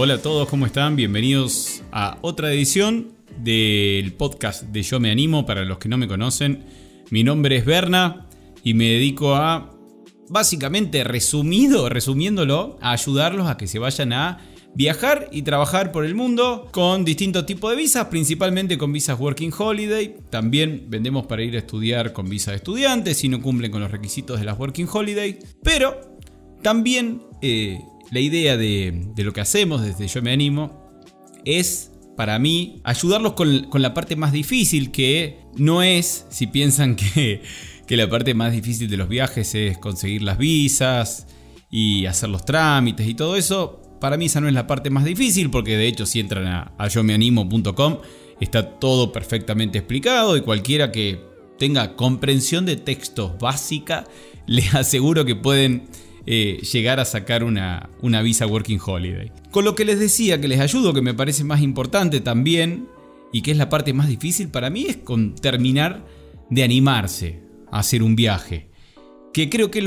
Hola a todos, ¿cómo están? Bienvenidos a otra edición del podcast de Yo Me Animo. Para los que no me conocen, mi nombre es Berna y me dedico a, básicamente resumido, resumiéndolo, a ayudarlos a que se vayan a viajar y trabajar por el mundo con distintos tipos de visas, principalmente con visas Working Holiday. También vendemos para ir a estudiar con visa de estudiantes si no cumplen con los requisitos de las Working Holiday. Pero también eh, la idea de, lo que hacemos desde Yo Me Animo es, para mí, ayudarlos con, la parte más difícil, que no es, si piensan que, la parte más difícil de los viajes es conseguir las visas y hacer los trámites y todo eso. Para mí esa no es la parte más difícil, porque de hecho si entran a, a yo yomeanimo.com está todo perfectamente explicado y cualquiera que tenga comprensión de textos básica, les aseguro que pueden eh, llegar a sacar una, una visa Working Holiday. Con lo que les decía que les ayudo, que me parece más importante también, y que es la parte más difícil para mí, es con terminar de animarse a hacer un viaje. Que creo que,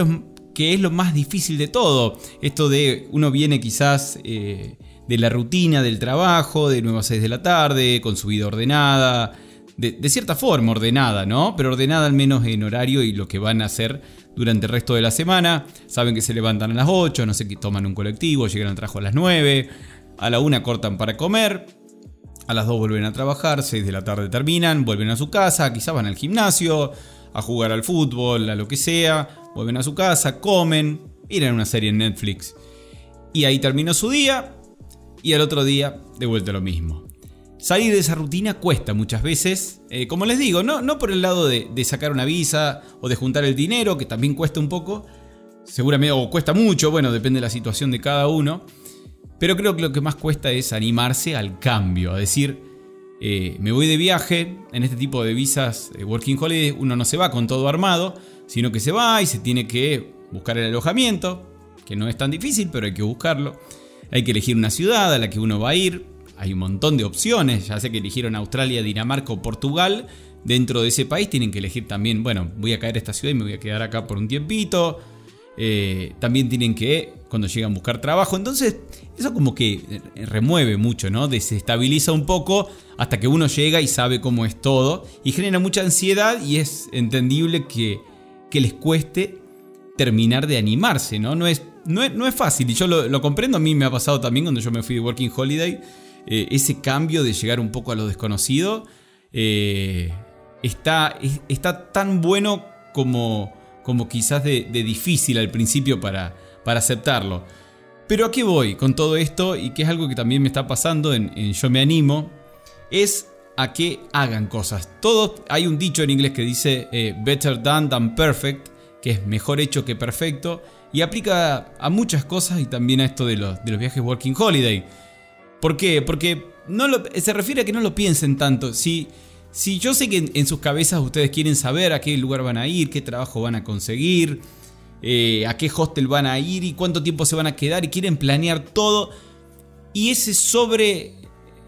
que es lo más difícil de todo. Esto de uno viene quizás eh, de la rutina del trabajo, de 9 a 6 de la tarde, con su vida ordenada. De, cierta forma ordenada, ¿no? Pero ordenada al menos en horario y lo que van a hacer durante el resto de la semana. Saben que se levantan a las 8, no sé qué, toman un colectivo, llegan al trabajo a las 9, a la 1 cortan para comer, a las 2 vuelven a trabajar, 6 de la tarde terminan, vuelven a su casa, quizás van al gimnasio, a jugar al fútbol, a lo que sea, vuelven a su casa, comen, miran una serie en Netflix. Y ahí terminó su día y al otro día de vuelta lo mismo. Salir de esa rutina cuesta muchas veces, eh, como les digo, no, por el lado de, sacar una visa o de juntar el dinero, que también cuesta un poco, seguramente, o cuesta mucho, bueno, depende de la situación de cada uno, pero creo que lo que más cuesta es animarse al cambio, a decir, eh, me voy de viaje, en este tipo de visas eh, Working Holiday uno no se va con todo armado, sino que se va y se tiene que buscar el alojamiento, que no es tan difícil, pero hay que buscarlo. Hay que elegir una ciudad a la que uno va a ir, hay un montón de opciones, ya sé que eligieron Australia, Dinamarca o Portugal. Dentro de ese país tienen que elegir también, bueno, voy a caer a esta ciudad y me voy a quedar acá por un tiempito. Eh, también tienen que, cuando llegan buscar trabajo, entonces eso como que eh, remueve mucho, ¿no? Desestabiliza un poco hasta que uno llega y sabe cómo es todo y genera mucha ansiedad y es entendible que, que les cueste terminar de animarse, ¿no? No es, no es, no es fácil y yo lo, lo comprendo, a mí me ha pasado también cuando yo me fui de Working Holiday eh, ese cambio de llegar un poco a lo desconocido, eh, está, está tan bueno como, como quizás de, difícil al principio para, para aceptarlo. Pero a qué voy con todo esto y que es algo que también me está pasando en, Yo me animo, es a que hagan cosas. Todo, hay un dicho en inglés que dice eh, better done than perfect, que es mejor hecho que perfecto, y aplica a muchas cosas y también a esto de los, de los viajes Working Holiday. ¿Por qué? Porque no se refiere a que no lo piensen tanto. Si, yo sé que en, sus cabezas ustedes quieren saber a qué lugar van a ir, qué trabajo van a conseguir, eh, a qué hostel van a ir y cuánto tiempo se van a quedar y quieren planear todo. Y ese sobre,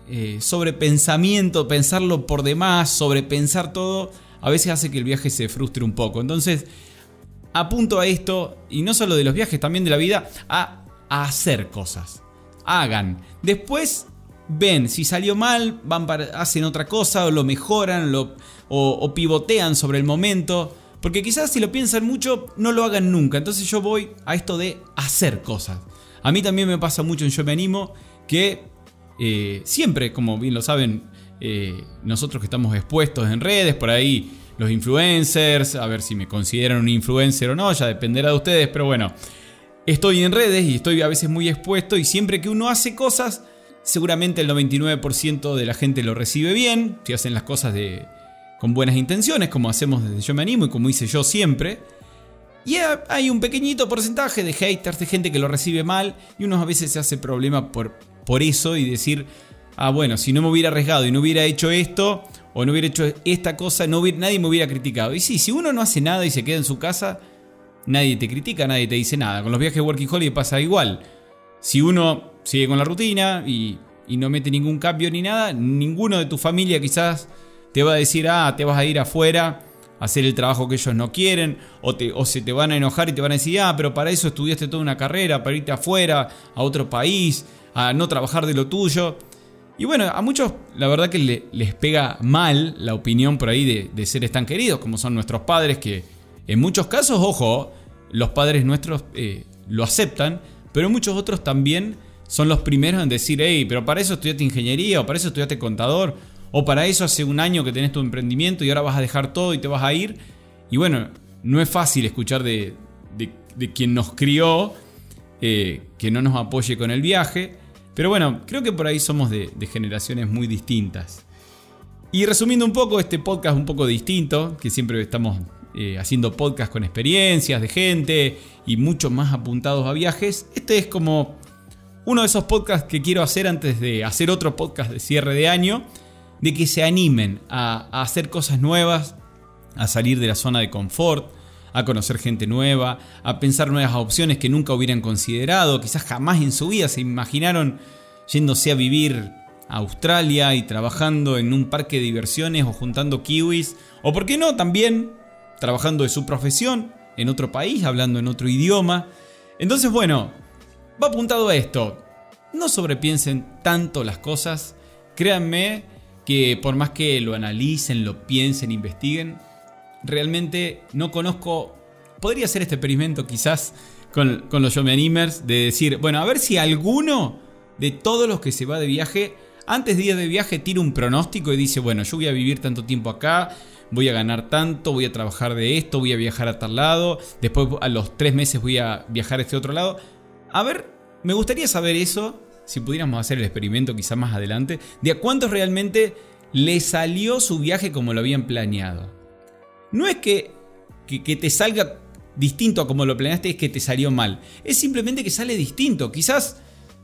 eh, sobre pensamiento, pensarlo por demás, sobrepensar todo, a veces hace que el viaje se frustre un poco. Entonces, apunto a esto, y no solo de los viajes, también de la vida, a hacer cosas hagan. Después ven, si salió mal, van hacen otra cosa o lo mejoran lo, o, pivotean sobre el momento. Porque quizás si lo piensan mucho, no lo hagan nunca. Entonces yo voy a esto de hacer cosas. A mí también me pasa mucho en Yo Me Animo que eh, siempre, como bien lo saben, eh, nosotros que estamos expuestos en redes, por ahí los influencers, a ver si me consideran un influencer o no, ya dependerá de ustedes, pero bueno, Estoy en redes y estoy a veces muy expuesto y siempre que uno hace cosas, seguramente el 99% de la gente lo recibe bien, si hacen las cosas de, con buenas intenciones, como hacemos desde Yo Me Animo y como hice yo siempre. Y hay un pequeñito porcentaje de haters, de gente que lo recibe mal y uno a veces se hace problema por, por eso y decir, ah, bueno, si no me hubiera arriesgado y no hubiera hecho esto, o no hubiera hecho esta cosa, no nadie me hubiera criticado. Y sí, si uno no hace nada y se queda en su casa, nadie te critica, nadie te dice nada. Con los viajes Working Holiday pasa igual. Si uno sigue con la rutina y, no mete ningún cambio ni nada, ninguno de tu familia quizás te va a decir, ah, te vas a ir afuera a hacer el trabajo que ellos no quieren, o, te, o se te van a enojar y te van a decir, ah, pero para eso estudiaste toda una carrera, para irte afuera, a otro país, a no trabajar de lo tuyo. Y bueno, a muchos la verdad que les pega mal la opinión por ahí de, seres tan queridos como son nuestros padres, que en muchos casos, ojo, los padres nuestros eh, lo aceptan, pero muchos otros también son los primeros en decir, hey, pero para eso estudiaste ingeniería, o para eso estudiaste contador, o para eso hace un año que tenés tu emprendimiento y ahora vas a dejar todo y te vas a ir. Y bueno, no es fácil escuchar de, quien nos crió eh, que no nos apoye con el viaje. Pero bueno, creo que por ahí somos de, generaciones muy distintas. Y resumiendo un poco, este podcast un poco distinto, que siempre estamos eh, haciendo podcast con experiencias de gente y mucho más apuntados a viajes, este es como uno de esos podcasts que quiero hacer antes de hacer otro podcast de cierre de año, de que se animen a, a hacer cosas nuevas, a salir de la zona de confort, a conocer gente nueva, a pensar nuevas opciones que nunca hubieran considerado, quizás jamás en su vida se imaginaron yéndose a vivir a Australia y trabajando en un parque de diversiones o juntando kiwis, o por qué no, también trabajando de su profesión en otro país, hablando en otro idioma. Entonces, bueno, va apuntado a esto. No sobrepiensen tanto las cosas. Créanme que por más que lo analicen, lo piensen, investiguen, realmente no conozco. Podría hacer este experimento quizás con, los Yo Animers de decir, bueno, a ver si alguno de todos los que se va de viaje, antes de ir de viaje, tira un pronóstico y dice, bueno, yo voy a vivir tanto tiempo acá, voy a ganar tanto, voy a trabajar de esto, voy a viajar a tal lado, después a los tres meses voy a viajar a este otro lado. A ver, me gustaría saber eso, si pudiéramos hacer el experimento quizás más adelante, de a cuántos realmente le salió su viaje como lo habían planeado no es que, que, te salga distinto a como lo planeaste, es que te salió mal. Es simplemente que sale distinto. Quizás,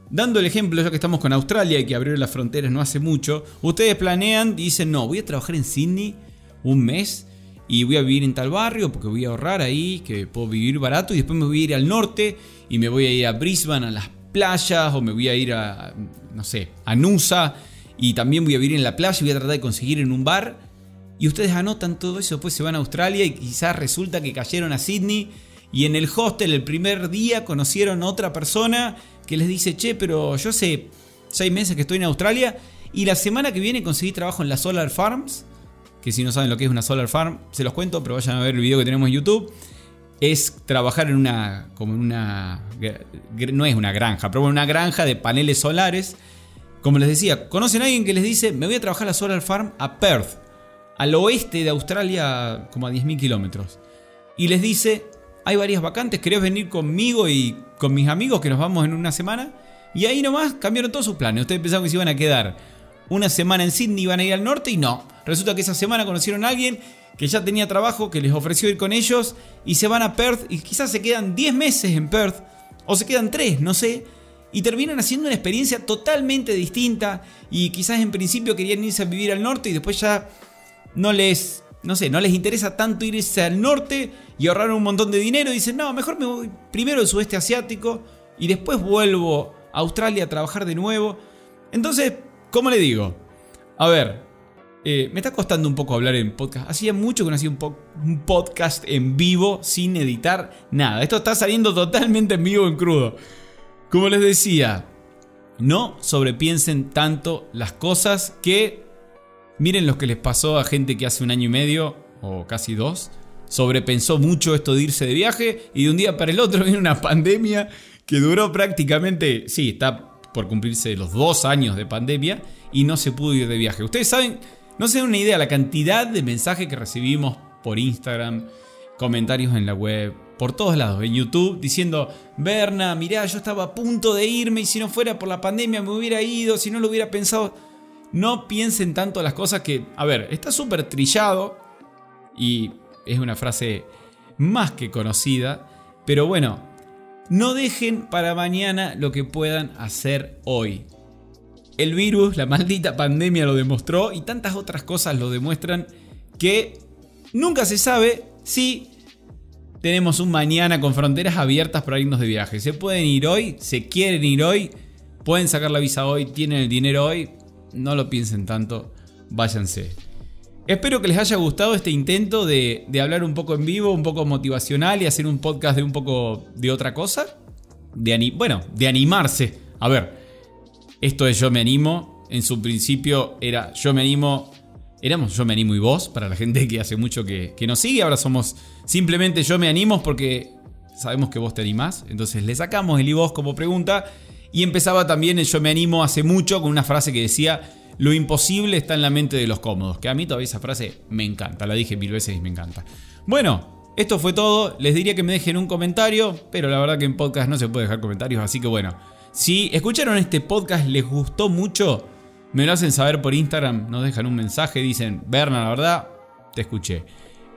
dando el ejemplo, ya que estamos con Australia y que abrieron las fronteras no hace mucho, ustedes planean y dicen, no, voy a trabajar en Sydney un mes y voy a vivir en tal barrio porque voy a ahorrar ahí, que puedo vivir barato y después me voy a ir al norte y me voy a ir a Brisbane a las playas o me voy a ir a, no sé, a Nusa y también voy a vivir en la playa y voy a tratar de conseguir en un bar. Y ustedes anotan todo eso, después se van a Australia y quizás resulta que cayeron a Sydney y en el hostel el primer día conocieron a otra persona que les dice, che, pero yo hace seis meses que estoy en Australia y la semana que viene conseguí trabajo en la Solar Farms, que si no saben lo que es una Solar Farm, se los cuento, pero vayan a ver el video que tenemos en YouTube. Es trabajar en una, como en una, no es una granja, pero una granja de paneles solares. Como les decía, conocen a alguien que les dice, me voy a trabajar a la Solar Farm a Perth al oeste de Australia, como a 10.000 kilómetros. Y les dice, hay varias vacantes, ¿querés venir conmigo y con mis amigos que nos vamos en una semana? Y ahí nomás cambiaron todos sus planes. Ustedes pensaban que se iban a quedar una semana en Sydney, iban a ir al norte y no. Resulta que esa semana conocieron a alguien que ya tenía trabajo, que les ofreció ir con ellos y se van a Perth y quizás se quedan 10 meses en Perth o se quedan 3, no sé. Y terminan haciendo una experiencia totalmente distinta y quizás en principio querían irse a vivir al norte y después ya no les, no sé, no les interesa tanto irse al norte y ahorrar un montón de dinero. Dicen, no, mejor me voy primero al sudeste asiático y después vuelvo a Australia a trabajar de nuevo. Entonces, ¿cómo le digo? A ver, eh, me está costando un poco hablar en podcast. Hacía mucho que no hacía un, podcast en vivo sin editar nada. Esto está saliendo totalmente en vivo, en crudo. Como les decía, no sobrepiensen tanto las cosas que Miren lo que les pasó a gente que hace un año y medio, o casi dos, sobrepensó mucho esto de irse de viaje y de un día para el otro viene una pandemia que duró prácticamente, sí, está por cumplirse los dos años de pandemia y no se pudo ir de viaje. Ustedes saben, no se dan una idea la cantidad de mensajes que recibimos por Instagram, comentarios en la web, por todos lados, en YouTube, diciendo, Berna, mirá, yo estaba a punto de irme y si no fuera por la pandemia me hubiera ido, si no lo hubiera pensado no piensen tanto las cosas que, a ver, está súper trillado y es una frase más que conocida, pero bueno, no dejen para mañana lo que puedan hacer hoy. El virus, la maldita pandemia lo demostró y tantas otras cosas lo demuestran que nunca se sabe si tenemos un mañana con fronteras abiertas para irnos de viaje. Se pueden ir hoy, se quieren ir hoy, pueden sacar la visa hoy, tienen el dinero hoy. No lo piensen tanto, váyanse. Espero que les haya gustado este intento de, hablar un poco en vivo, un poco motivacional y hacer un podcast de un poco de otra cosa. De bueno, de animarse. A ver, esto es Yo me animo. En su principio era Yo me animo. Éramos Yo me animo y vos, para la gente que hace mucho que, nos sigue. Ahora somos simplemente Yo me animo porque sabemos que vos te animás. Entonces le sacamos el y vos como pregunta. Y empezaba también el Yo me animo hace mucho con una frase que decía lo imposible está en la mente de los cómodos. Que a mí todavía esa frase me encanta. La dije mil veces y me encanta. Bueno, esto fue todo. Les diría que me dejen un comentario. Pero la verdad que en podcast no se puede dejar comentarios. Así que bueno. Si escucharon este podcast, les gustó mucho. Me lo hacen saber por Instagram. Nos dejan un mensaje. Dicen, Berna, la verdad, te escuché.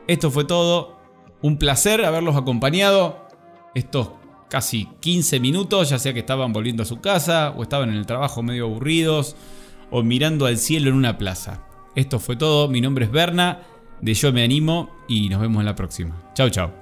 Esto fue todo. Un placer haberlos acompañado. Estos casi 15 minutos, ya sea que estaban volviendo a su casa o estaban en el trabajo medio aburridos o mirando al cielo en una plaza. Esto fue todo, mi nombre es Berna, de Yo Me Animo y nos vemos en la próxima. Chao, chao.